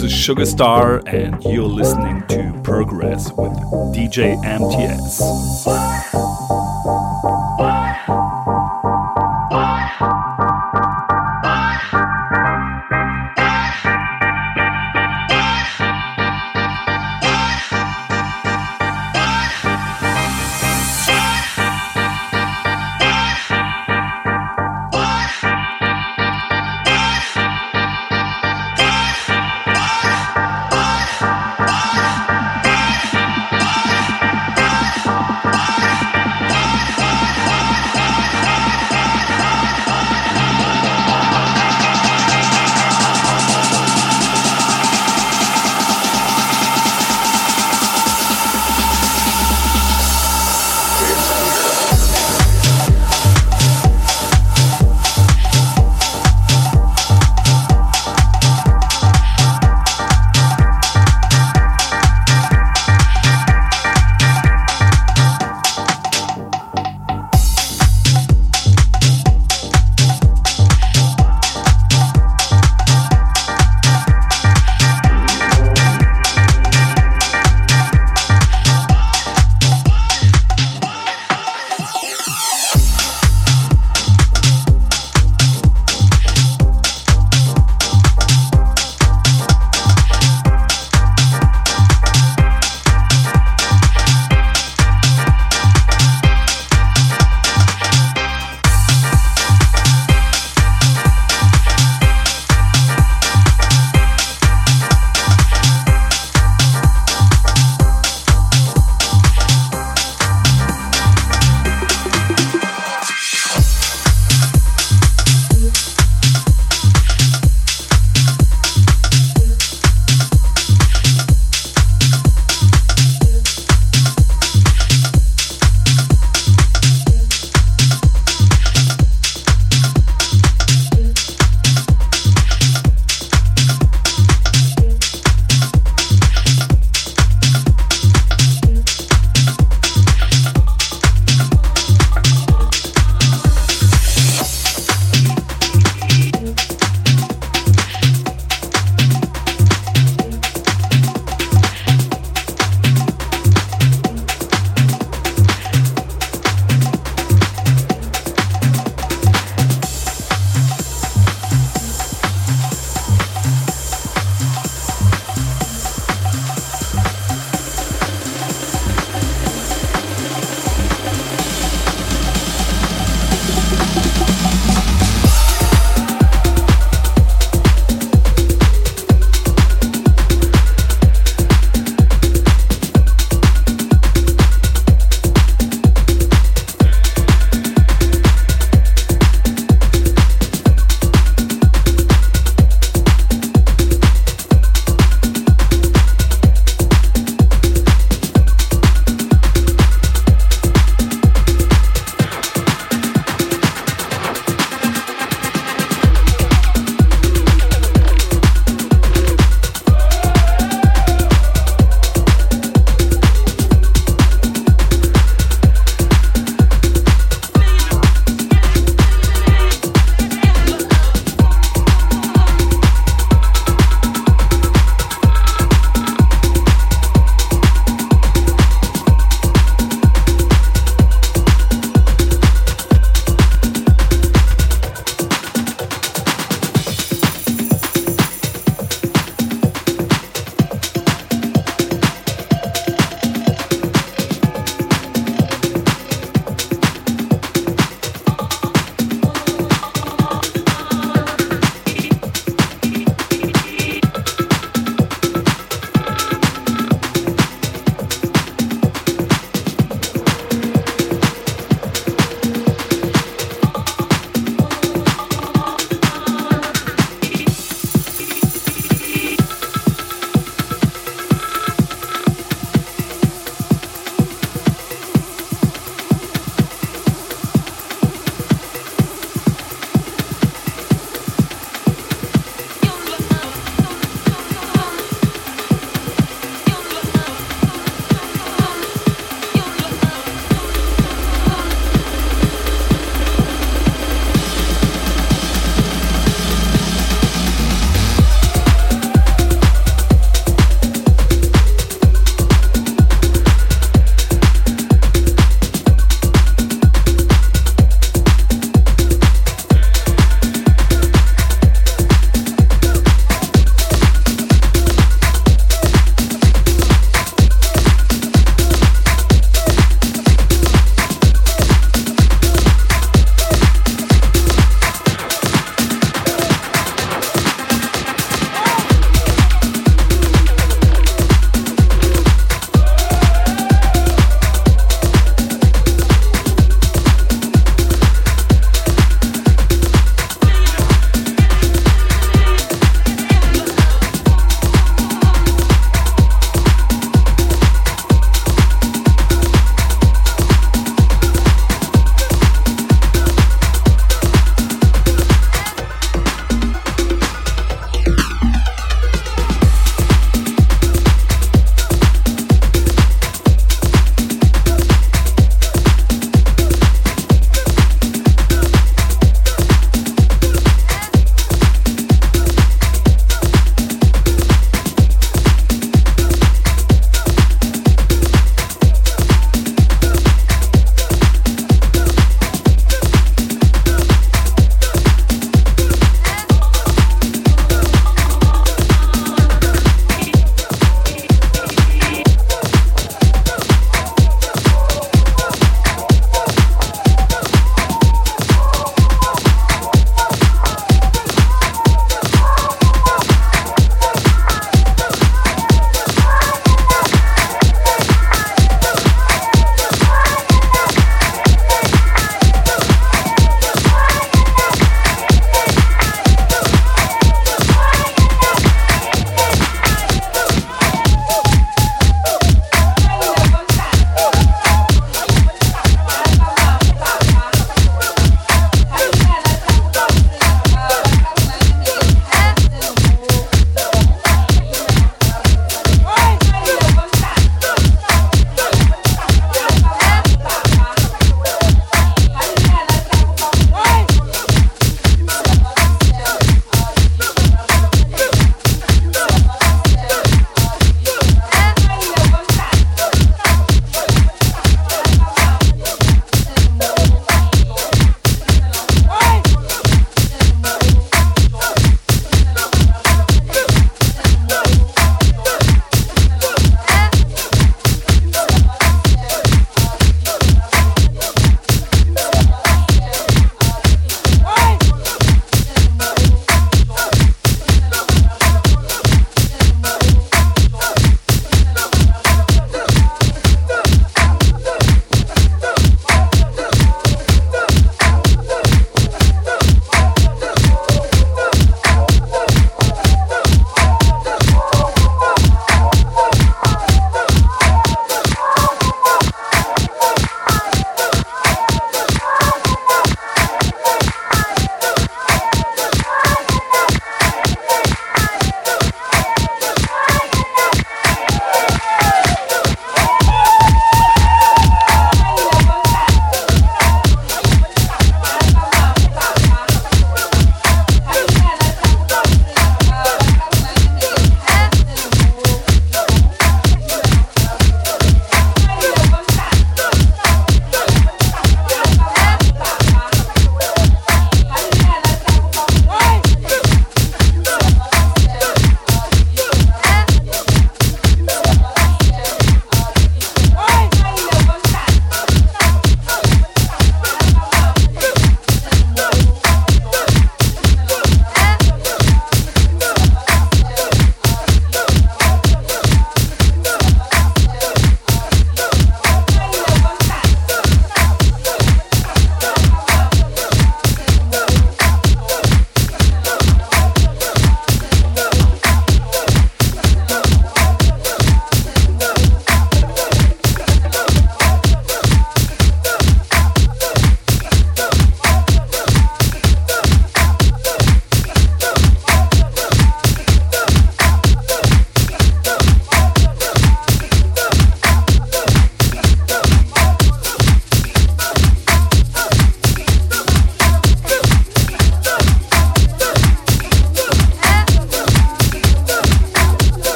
Sugar Star, and you're listening to Progress with DJ MTS.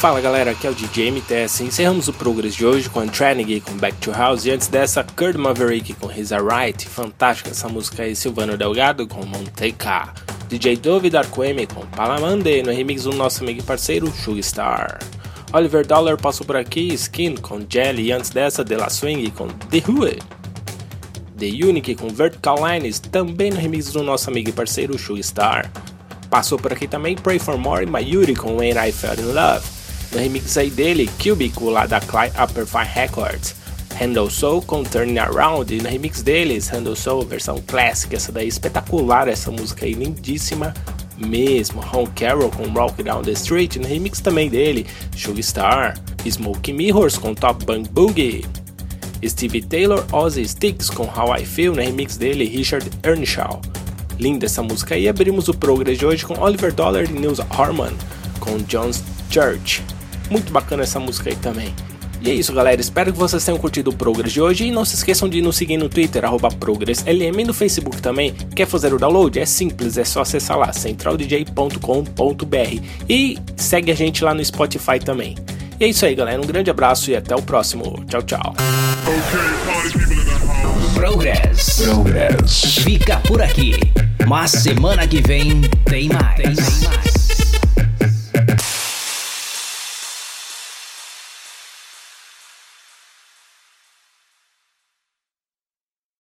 Fala galera, aqui é o DJ MTS. Encerramos o Progress de hoje com Tranigi com Back to House e antes dessa, Kurt Maverick com His Right. Fantástica essa música aí, Silvano Delgado com Monteca. DJ Dove Darkweme com Palamande no remix do nosso amigo e parceiro Sugstar. Oliver Dollar passou por aqui, Skin com Jelly e antes dessa, De La Swing com The Hood. The Unique com Vertical Lines também no remix do nosso amigo e parceiro Sugstar. Passou por aqui também Pray For More e Mayuri com When I Fell In Love no remix aí dele, Cubico lá da Clyde Upperfine Records. Handle Soul com Turning Around e no remix deles, Handle Soul, versão clássica, essa daí espetacular, essa música aí lindíssima mesmo. Ron Carroll com Rock Down the Street, no remix também dele, Sugstar, Smoke Mirrors com Top Bang Boogie, Steve Taylor, Ozzy Sticks com How I Feel, no remix dele, Richard Earnshaw. Linda essa música aí, abrimos o Progress de hoje com Oliver Dollar e Nils Harman com John's Church. Muito bacana essa música aí também. E é isso, galera. Espero que vocês tenham curtido o Progress de hoje. E não se esqueçam de nos seguir no Twitter, ProgressLM, e no Facebook também. Quer fazer o download? É simples, é só acessar lá, centraldj.com.br. E segue a gente lá no Spotify também. E é isso aí, galera. Um grande abraço e até o próximo. Tchau, tchau. Progress. Progress. Fica por aqui. Mas semana que vem tem mais. Tem mais.